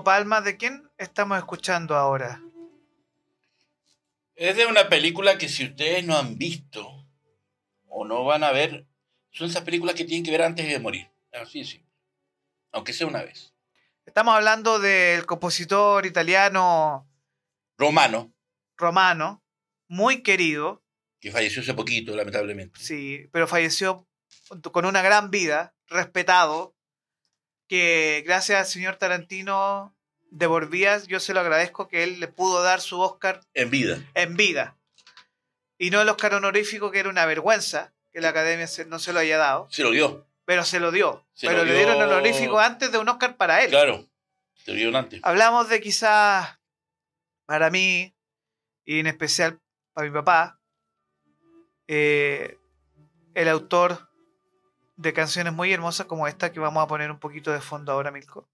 Palma, ¿de quién estamos escuchando ahora? Es de una película que si ustedes no han visto o no van a ver, son esas películas que tienen que ver antes de morir. Así simple. Aunque sea una vez. Estamos hablando del compositor italiano Romano, romano, muy querido, que falleció hace poquito, lamentablemente. sí, pero falleció con una gran vida, respetado, que gracias al señor Tarantino de Borvías, yo se lo agradezco que él le pudo dar su Oscar En vida. en vida. Y no el Oscar honorífico, que era una vergüenza que la academia se- no se lo haya dado, Se lo dio. pero se lo dio. Se pero lo le dieron dio- honorífico antes de un Oscar para él. Claro. Se lo dieron antes. Hablamos de quizás, para mí, y en especial para mi papá, eh, el autor de canciones muy hermosas como esta que vamos a poner un poquito de fondo ahora, Milko.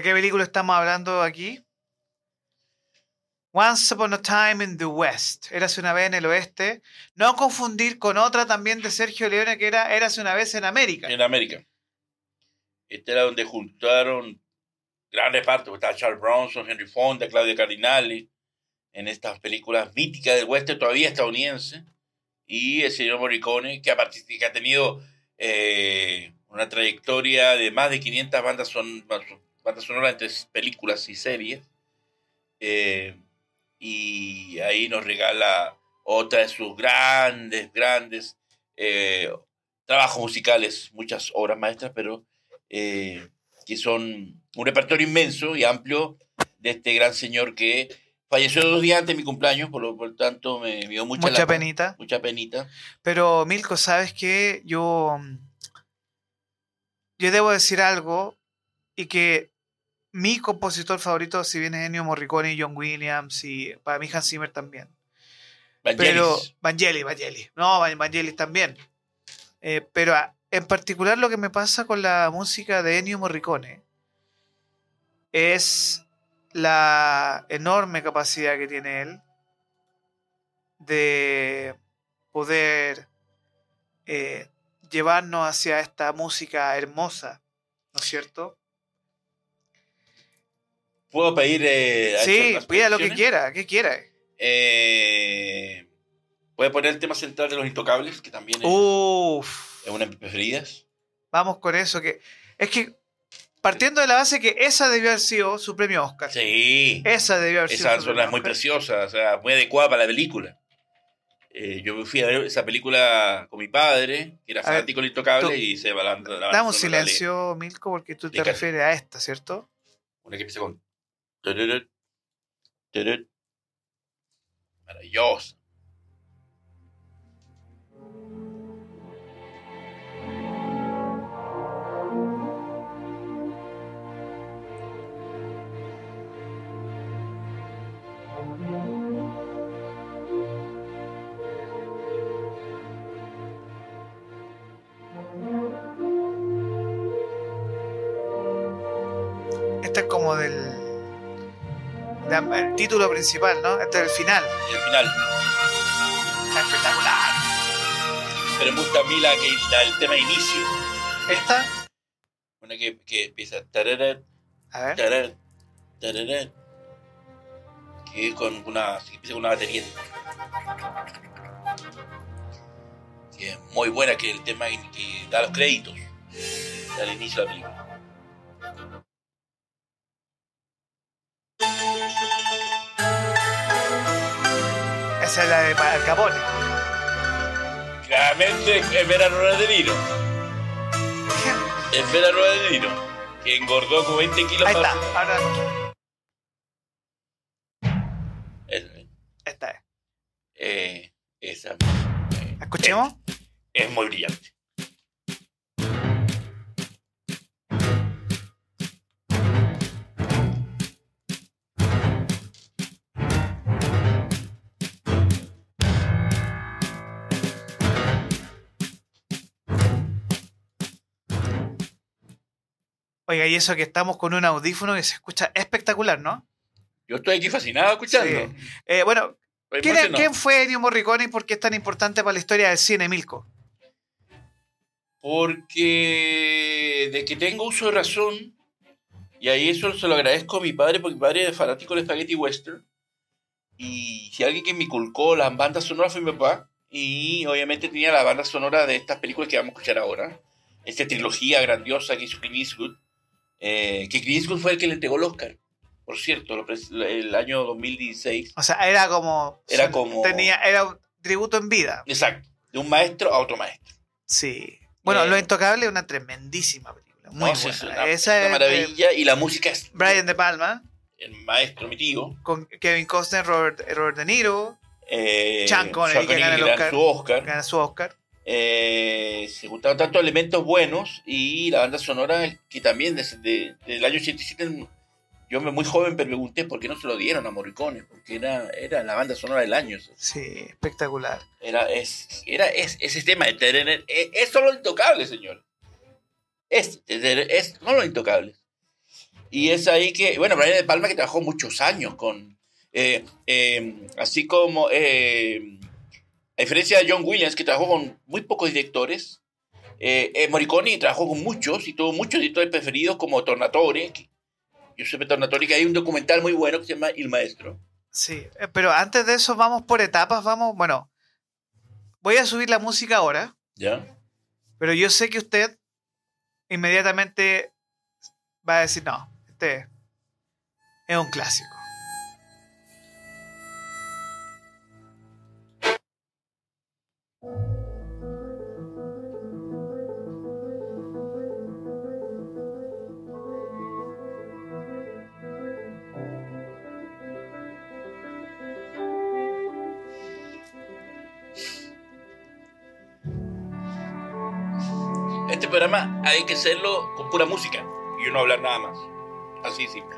¿De qué película estamos hablando aquí? Once Upon a Time in the West. Érase una vez en el oeste. No confundir con otra también de Sergio Leone que era Érase una vez en América. En América. Este era donde juntaron gran reparto. Estaba Charles Bronson, Henry Fonda, Claudia Cardinali. En estas películas míticas del oeste todavía estadounidense. Y el señor Morricone, que ha, partic- que ha tenido eh, una trayectoria de más de 500 bandas, son, bandas sonoras entre películas y series. Eh, y ahí nos regala otra de sus grandes, grandes eh, trabajos musicales, muchas obras maestras, pero eh, que son un repertorio inmenso y amplio de este gran señor que falleció dos días antes de mi cumpleaños, por lo por tanto me dio mucha, Mucha lata, penita. Mucha penita. Pero Milko, ¿sabes qué? Yo, mm, yo debo decir algo y que mi compositor favorito, si bien es Ennio Morricone y John Williams y para mí Hans Zimmer también. Pero Vangelis. Vangelis, Vangelis. No, Van- Vangelis también. Eh, pero ah, en particular lo que me pasa con la música de Ennio Morricone es la enorme capacidad que tiene él de poder eh, llevarnos hacia esta música hermosa, ¿no es cierto? ¿Puedo pedir... eh, Sí, pida lo que quiera, ¿qué quiera? Eh, ¿Puede poner el tema central de Los Intocables, que también es, Uf. es una de mis preferidas? Vamos con eso, que es que partiendo de la base que esa debió haber sido su premio Oscar. Sí. Esa debió haber sido Esa zona es muy preciosa, o sea, muy adecuada para la película. Eh, yo fui a ver esa película con mi padre, que era A fanático del Intocable, y se la Dame un silencio, Milko, porque tú te refieres a esta, ¿cierto? Una que empieza con. Maravillosa. Este es como del. El título principal, ¿no? Este es el final. Y el final. Está espectacular. Pero me gusta a mí la que, la- el tema de inicio. ¿Esta? Una que, que empieza. A ver. que con una, que empieza con una batería. Que es muy buena, que es el tema que, que da los créditos al inicio de la película. Esa es la de Al Capone. Claramente es ver a Robert De Niro. Es ver a Robert De Niro, que engordó como 20 kilos Ahí está, más. ahora Es- esta es. eh, esa eh, ¿Escuchemos? es muy brillante. Oiga, y eso que estamos con un audífono que se escucha espectacular, ¿no? Yo estoy aquí fascinado escuchando. Sí. Eh, bueno, Estoy ¿quién, quién fue Ennio Morricone y por qué es tan importante para la historia del cine, Milko? Porque de que tengo uso de razón, y ahí eso se lo agradezco a mi padre, porque mi padre es fanático del spaghetti western, y si alguien que me inculcó las bandas sonoras fue mi papá, y obviamente tenía la banda sonora de estas películas que vamos a escuchar ahora, esta trilogía grandiosa que hizo Clint Eastwood, eh, que Clint Eastwood fue el que le entregó el Oscar, por cierto, el año 2016. O sea, era como. Era como- Tenía, era un tributo en vida. Exacto, de un maestro a otro maestro. Sí. Bueno, Eh, Lo Intocable es una tremendísima película. Muy No, buena. es una, Esa una es de maravilla, y la música es Brian De Palma, el maestro, mi tío. con Kevin Costner, Robert, Robert De Niro, Eh, Sean Connery, que gana el Oscar. su Oscar. gana su Oscar. Eh, se juntaron tantos elementos buenos y la banda sonora que también desde de- del año 87 yo me muy joven me pregunté por qué no se lo dieron a Morricone porque era, era la banda sonora del año. Sí, espectacular. era es, era es, ese tema de tener es, es solo intocable señor. Es, es solo los intocables y es ahí que bueno Brian de Palma que trabajó muchos años con eh, eh, así como eh, a diferencia de John Williams, que trabajó con muy pocos directores, eh, eh, Morricone trabajó con muchos y tuvo muchos directores preferidos como Tornatore. Que, Giuseppe Tornatore, que hay un documental muy bueno que se llama El Maestro. Sí, eh, pero antes de eso vamos por etapas, vamos, bueno, voy a subir la música ahora, ¿Ya? pero yo sé que usted inmediatamente va a decir, no, este es un clásico. Este programa hay que hacerlo con pura música y no hablar nada más. Así simple.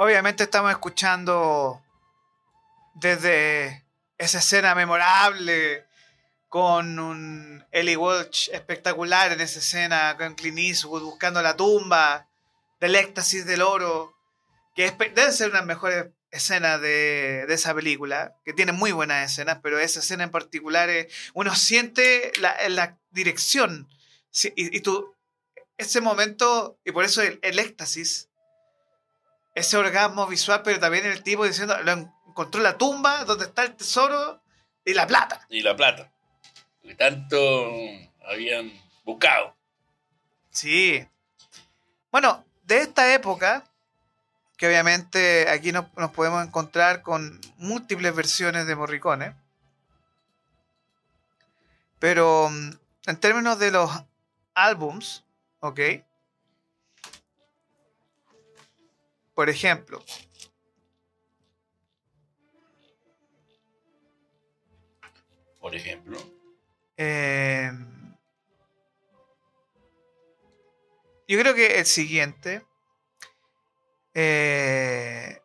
Obviamente estamos escuchando desde esa escena memorable con un Ellie Walsh espectacular en esa escena con Clint Eastwood buscando la tumba del éxtasis del oro, que es, debe ser una de las mejores escenas de, de esa película, que tiene muy buenas escenas, pero esa escena en particular, es- uno siente la, la dirección y, y tú, ese momento, y por eso el, el éxtasis, ese orgasmo visual, pero también el tipo diciendo, lo encontró la tumba donde está el tesoro y la plata. Y la plata. que tanto habían buscado. Sí. Bueno, de esta época, que obviamente aquí nos, nos podemos encontrar con múltiples versiones de Morricone, pero mm, en términos de los álbums, ¿ok? Por ejemplo, Por ejemplo. eh, yo creo que el siguiente. eh,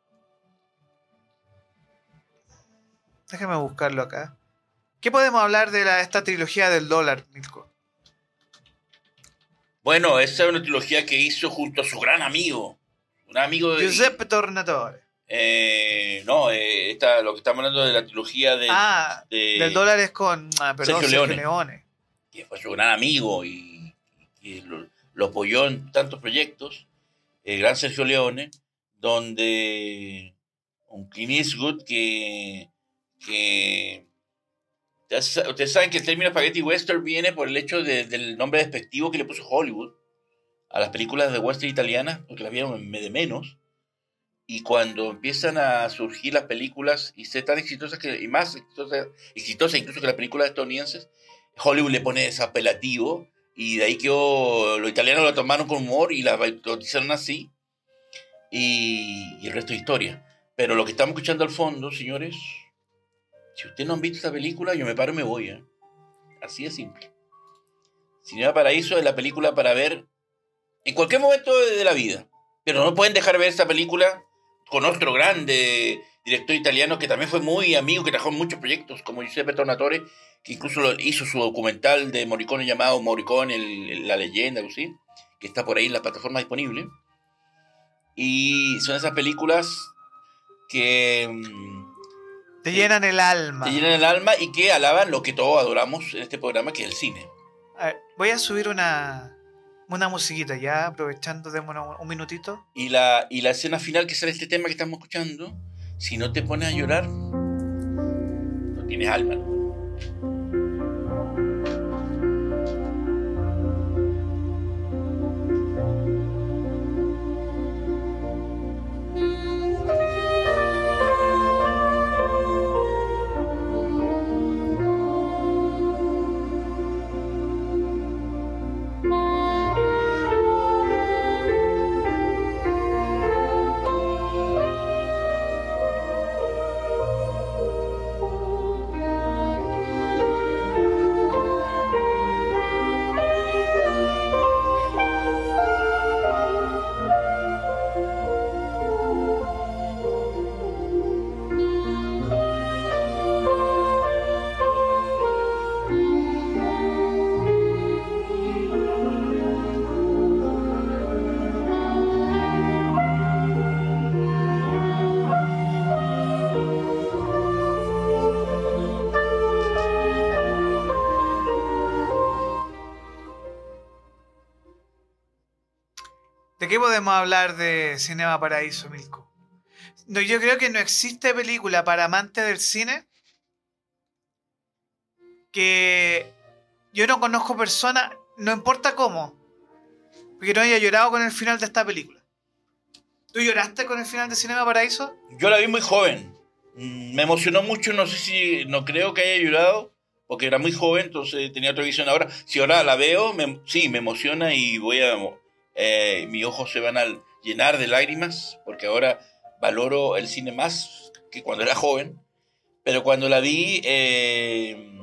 déjame buscarlo acá. ¿Qué podemos hablar de la, esta trilogía del dólar, Milko? Bueno, esa es una trilogía que hizo junto a su gran amigo. Un amigo de. Giuseppe Tornatore. Eh, no, eh, esta, lo que estamos hablando de la trilogía de, ah, de- del dólar es con ah, perdón, Sergio Sergio Leone. Que fue su gran amigo y, y lo, lo apoyó en tantos proyectos, el gran Sergio Leone, donde un Clint Eastwood que, que ustedes ustedes saben que el término spaghetti western viene por el hecho de- del nombre despectivo que le puso Hollywood a las películas de western italianas, porque las vieron de menos. Y cuando empiezan a surgir las películas y ser tan exitosas que, y más exitosas, incluso que las películas estadounidenses, Hollywood le pone ese apelativo y de ahí que los italianos lo tomaron con humor y la bautizaron así y, y el resto es historia. Pero lo que estamos escuchando al fondo, señores, si ustedes no han visto esta película, yo me paro y me voy. ¿eh? Así de simple. Cinema Paraíso es la película para ver en cualquier momento de, de la vida. Pero no pueden dejar de ver esta película con otro grande director italiano que también fue muy amigo, que trabajó en muchos proyectos, como Giuseppe Tornatore, que incluso hizo su documental de Morricone llamado Morricone, el- la leyenda, así, que está por ahí en la plataforma disponible. Y son esas películas que mm, Te Sí. llenan el alma. te llenan el alma y que alaban lo que todos adoramos en este programa, que es el cine. A ver, voy a subir una, una musiquita ya, aprovechando, démonos un minutito. Y la, y la escena final que sale este tema que estamos escuchando, si no te pones a llorar, no tienes alma. Qué podemos hablar de Cinema Paraíso, Milko? No, yo creo que no existe película para amantes del cine que yo no conozco persona, no importa cómo, que no haya llorado con el final de esta película. ¿Tú lloraste con el final de Cinema Paraíso? Yo la vi muy joven. Mm, Me emocionó mucho, no sé si, no creo que haya llorado, porque era muy joven, entonces tenía otra visión ahora. Si ahora la veo, sí, me emociona y voy a, eh, mis ojos se van a llenar de lágrimas, porque ahora valoro el cine más que cuando era joven. Pero cuando la vi, eh,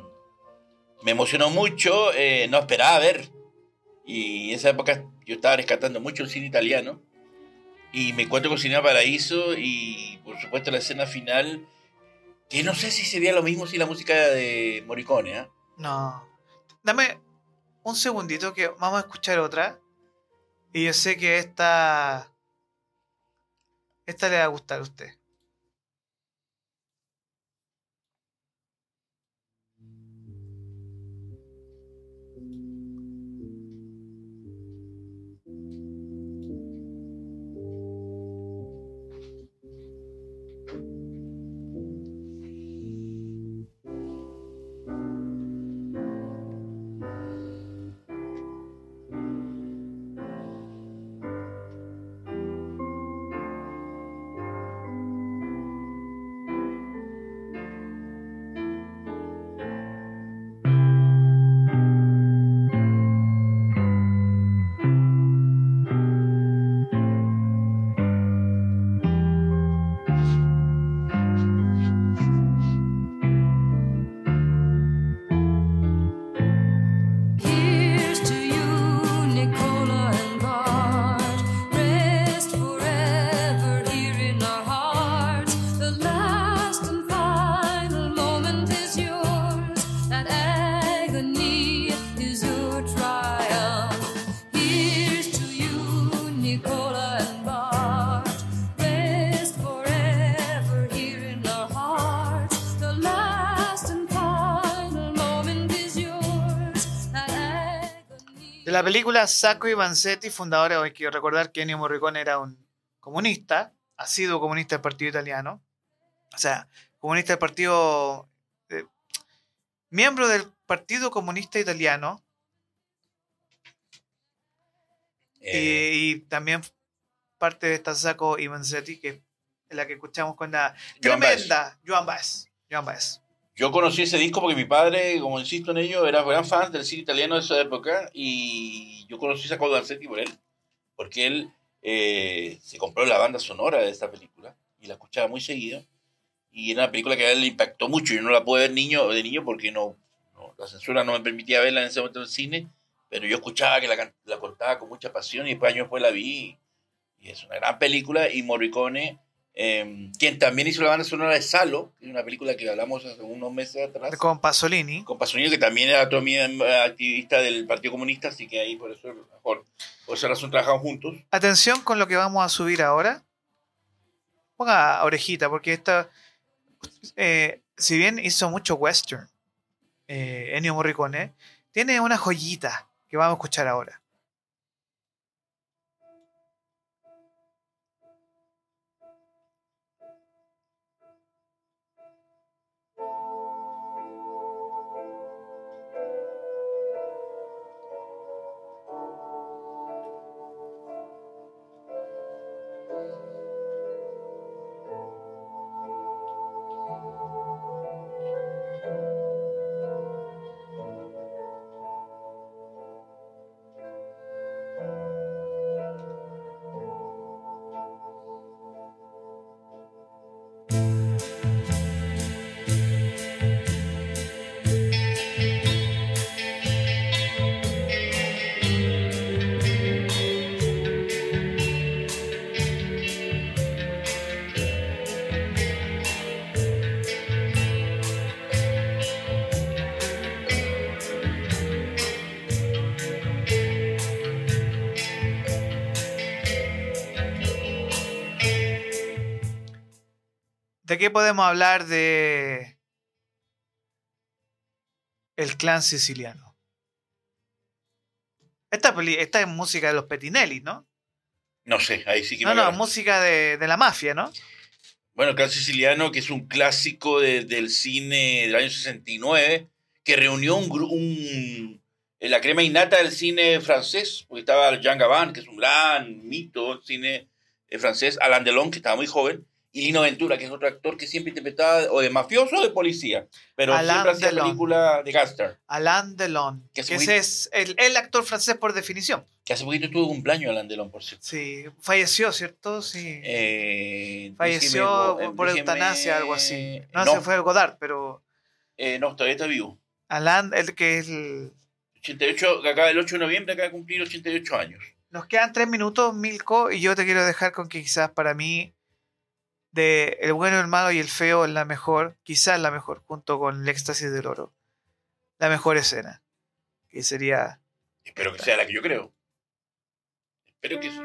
me emocionó mucho, eh, no esperaba ver. Y en esa época yo estaba rescatando mucho el cine italiano. Y me encuentro con Cinema Paraíso y por supuesto la escena final, que no sé si sería lo mismo si la música de Morricone, ¿ah? No. Dame un segundito que vamos a escuchar otra. Y yo sé que esta. Esta le va a gustar a usted. La película Sacco y Vanzetti, fundadores, hay que recordar que Ennio Morricone era un comunista, ha sido comunista del Partido Italiano, o sea, comunista del Partido... eh, miembro del Partido Comunista Italiano Eh, y, y también parte de esta Sacco y Vanzetti, que es la que escuchamos con la Joan tremenda Joan Baez. Joan Baez. Yo conocí ese disco porque mi padre, como insisto en ello, era gran fan del cine italiano de esa época y yo conocí a Sacco Vanzetti por él, porque él eh, se compró la banda sonora de esta película y la escuchaba muy seguido y era una película que a él le impactó mucho. Yo no la pude ver niño, de niño porque no, la censura no me permitía verla en ese momento en el cine, pero yo escuchaba que la, la contaba con mucha pasión y después años después la vi y es una gran película y Morricone... eh, quien también hizo la banda sonora de Salo, que es una película que hablamos hace unos meses atrás, Con Pasolini. con Pasolini, que también era otro activista del Partido Comunista, así que ahí por eso, mejor, por esa razón trabajaron juntos. Atención con lo que vamos a subir ahora. Ponga orejita, porque esta. eh, si bien hizo mucho western, eh, Ennio Morricone, tiene una joyita que vamos a escuchar ahora. ¿De qué podemos hablar de el clan siciliano? Esta, peli- esta es música de los Petinelli, ¿no? No sé, ahí sí que No, me no, música de, de la mafia, ¿no? Bueno, el Clan Siciliano, que es un clásico de- del cine del año 69, que reunió un la crema innata del cine francés, porque estaba Jean Gabin, que es un gran mito del cine eh, francés, Alain Delon, que estaba muy joven, y Lino Ventura, que es otro actor que siempre interpretaba o de mafioso o de policía, pero Alain siempre hacía Delon. película de gangster. Alain Delon, Que ese es el, el actor francés por definición. Que hace poquito tuvo cumpleaños Alain Delon, por cierto. Sí, falleció, ¿cierto? Sí. Eh, falleció déjeme- por déjeme- eutanasia, algo así. No, no, se fue Godard, pero eh, no, todavía está vivo. Alain, el que es el... 88, que acaba el 8 de noviembre, acaba de cumplir 88 años. Nos quedan tres minutos, Milko, y yo te quiero dejar con que quizás para mí de El bueno, el malo y el feo es la mejor, quizás la mejor, junto con El éxtasis del oro. La mejor escena. Que sería... Espero que sea la que yo creo. Espero que sí.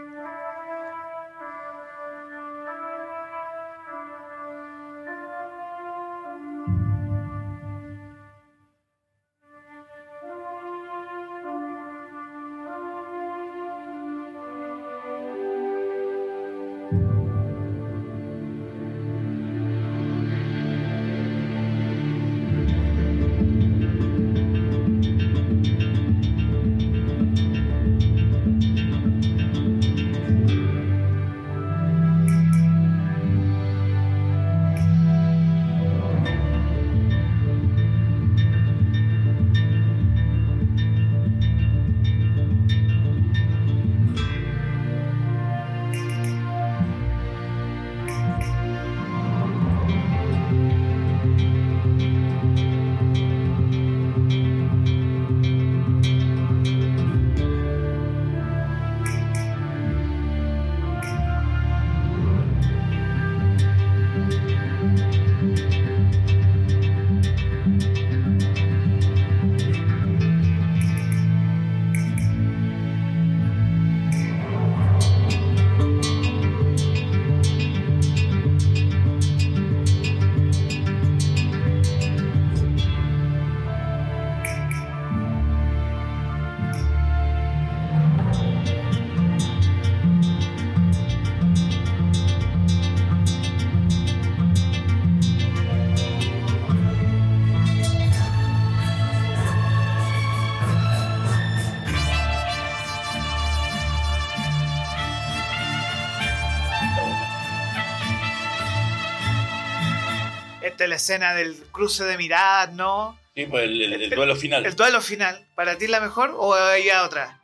La escena del cruce de miradas, ¿no? Sí, pues el, el- el duelo final. El duelo final, ¿para ti es la mejor o hay otra?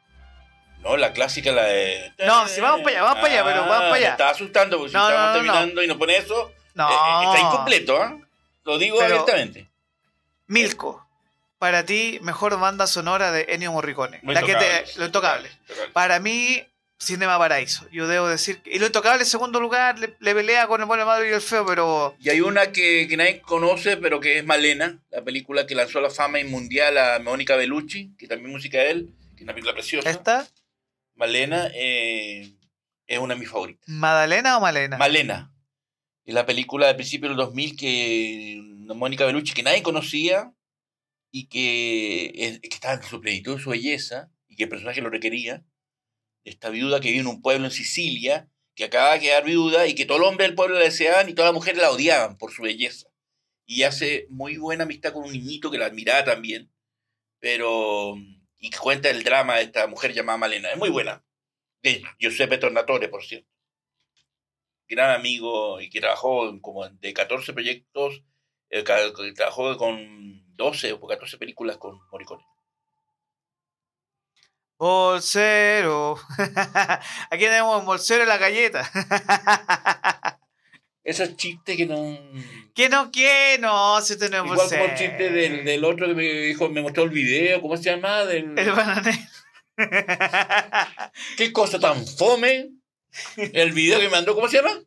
No, la clásica, la de. No, si vamos para allá, vamos para allá, pero vamos para allá. Me estaba asustando porque si No, no, estamos no, no. terminando y nos pone eso, No. eh, eh, está incompleto, ¿ah? Lo digo Pero- abiertamente. Milko, para ti, mejor banda sonora de Ennio Morricone. La que te, lo. Intocable. Para mí, Cinema Paraíso. Yo debo decir. Y lo intocable en segundo lugar le, le pelea con el bueno, el malo y el feo, pero. Y hay una que, que nadie conoce, pero que es Malena, la película que lanzó a la fama mundial a Mónica Bellucci, que también música de él, que es una película preciosa. ¿Esta? Malena eh, es una de mis favoritas. ¿Madalena o Malena? Malena. Es la película de principio del 2000 que Mónica Bellucci, que nadie conocía y que, es- que estaba en su plenitud su belleza y que el personaje lo requería. Esta viuda que vive en un pueblo en Sicilia, que acaba de quedar viuda y que todo el hombre del pueblo la deseaban y todas las mujeres la odiaban por su belleza. Y hace muy buena amistad con un niñito que la admiraba también, pero. y que cuenta el drama de esta mujer llamada Malena. Es muy buena. De Giuseppe Tornatore, por cierto gran amigo y que trabajó como de 14 proyectos, eh, trabajó con 12 o 14 películas con Morricone. Bolsero. Aquí tenemos bolsero en la galleta. Esos chistes que no... ¿Qué no, qué no? Si tenemos Igual como el chiste del, del otro que me dijo, me mostró el video, ¿cómo se llama? Del, El bananero. ¿Qué cosa tan fome? El video que me mandó, ¿cómo se llama?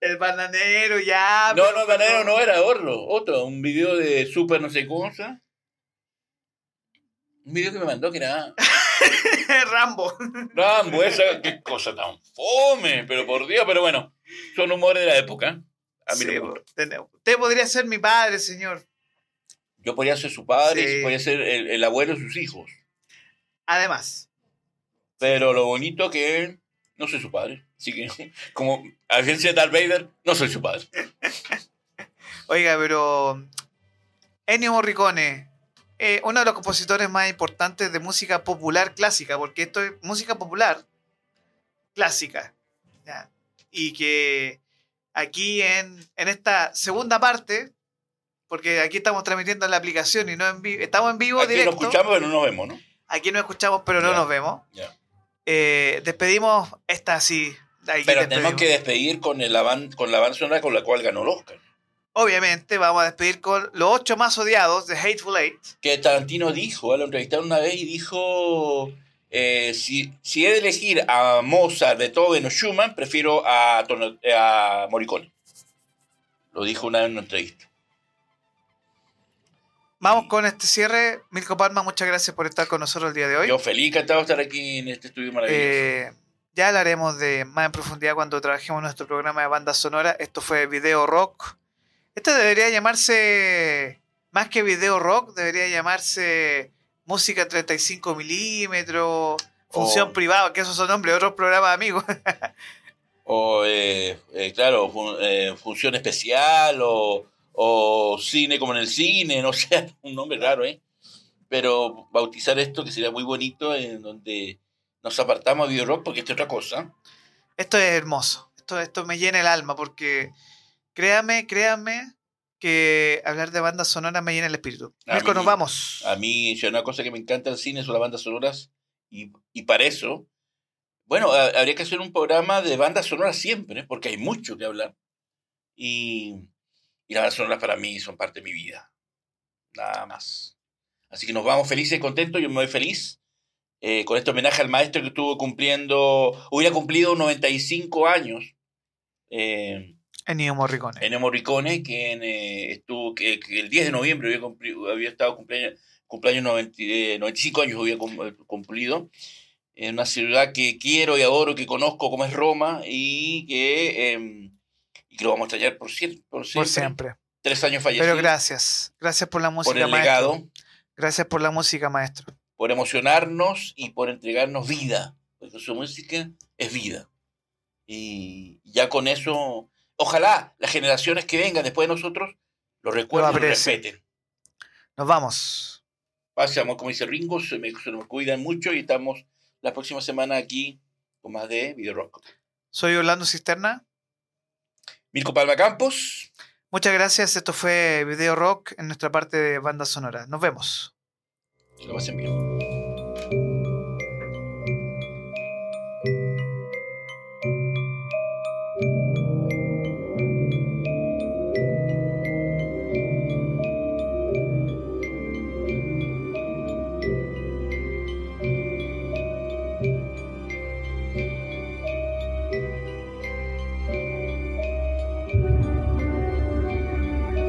el bananero, ya. No, no, Bananero no era Orlo, otro, un video de super no sé cosa. Un video que me mandó que era Rambo. Rambo, esa, qué cosa tan fome, pero por Dios, pero bueno, son humores de la época. A mí Sí, no me. Usted podría ser mi padre, señor. Yo podría ser su padre, Sí. podría ser el, el abuelo de sus hijos, Además. pero lo bonito que no soy su padre. Así que, como agencia de Darth Vader, no soy su padre. Oiga, pero Ennio Morricone, eh, uno de los compositores más importantes de música popular clásica, porque esto es música popular clásica. ¿ya? Y que aquí en, en esta segunda parte, porque aquí estamos transmitiendo en la aplicación y no en vivo, estamos en vivo Aquí directo. nos escuchamos, pero no nos vemos, ¿no? Aquí nos escuchamos, pero no nos vemos. Eh, despedimos esta así. Aquí Pero tenemos que despedir con, el avan- con la banda sonora con la cual ganó el Oscar. Obviamente, vamos a despedir con los ocho más odiados de Hateful Eight. que Tarantino dijo, ¿eh? lo entrevistaron una vez y dijo, eh, si, si he de elegir a Mozart, Beethoven o Schumann, prefiero a, a Morricone. Lo dijo una vez en una entrevista. Vamos con este cierre. Milko Palma, muchas gracias por estar con nosotros el día de hoy. Yo feliz, encantado de estar aquí en este estudio maravilloso. Eh, ya hablaremos de más en profundidad cuando trabajemos nuestro programa de banda sonora. Esto fue Video Rock. Este debería llamarse, más que Video Rock, debería llamarse Música 35 milímetros, Función Privada, que esos son nombres de otros programas amigos. O, eh, eh, claro, fun- eh, función especial o, o cine como en el cine, no sé, un nombre raro, ¿eh? Pero bautizar esto que sería muy bonito en donde nos apartamos de Video Rock porque esto es otra cosa. Esto es hermoso. Esto, esto me llena el alma porque créame, créame que hablar de bandas sonoras me llena el espíritu. Mirko, nos vamos. A mí, una cosa que me encanta del cine son las bandas sonoras y, y para eso, bueno, ha- habría que hacer un programa de bandas sonoras siempre, porque hay mucho que hablar. Y, y las bandas sonoras para mí son parte de mi vida. Nada más. Así que nos vamos felices y contentos. Yo me voy feliz eh, con este homenaje al maestro que estuvo cumpliendo, hubiera cumplido 95 años. Eh, Ennio Morricone. Ennio Morricone, quien eh, estuvo, que, que el 10 de noviembre había, cumpli- había estado cumpleaños, cumpleaños 90 eh, 95 años había eh, cumplido, en una ciudad que quiero y adoro, que conozco como es Roma, y que, eh, y que lo vamos a extrañar por, siempre, por siempre. Por siempre. Tres años fallecido. Pero gracias. Gracias por la música, por el maestro. legado, Gracias por la música, maestro. por emocionarnos y por entregarnos vida, porque su música es vida. Y ya con eso, ojalá las generaciones que vengan después de nosotros lo recuerden y lo respeten. Nos vamos. Pase, amor, como dice Ringo, se, me, se nos cuidan mucho y estamos la próxima semana aquí con más de Video Rock. Soy Orlando Cisterna. Mirko Palma Campos, Muchas gracias. Esto fue Video Rock en nuestra parte de banda sonora. Nos vemos. Que lo pasen bien.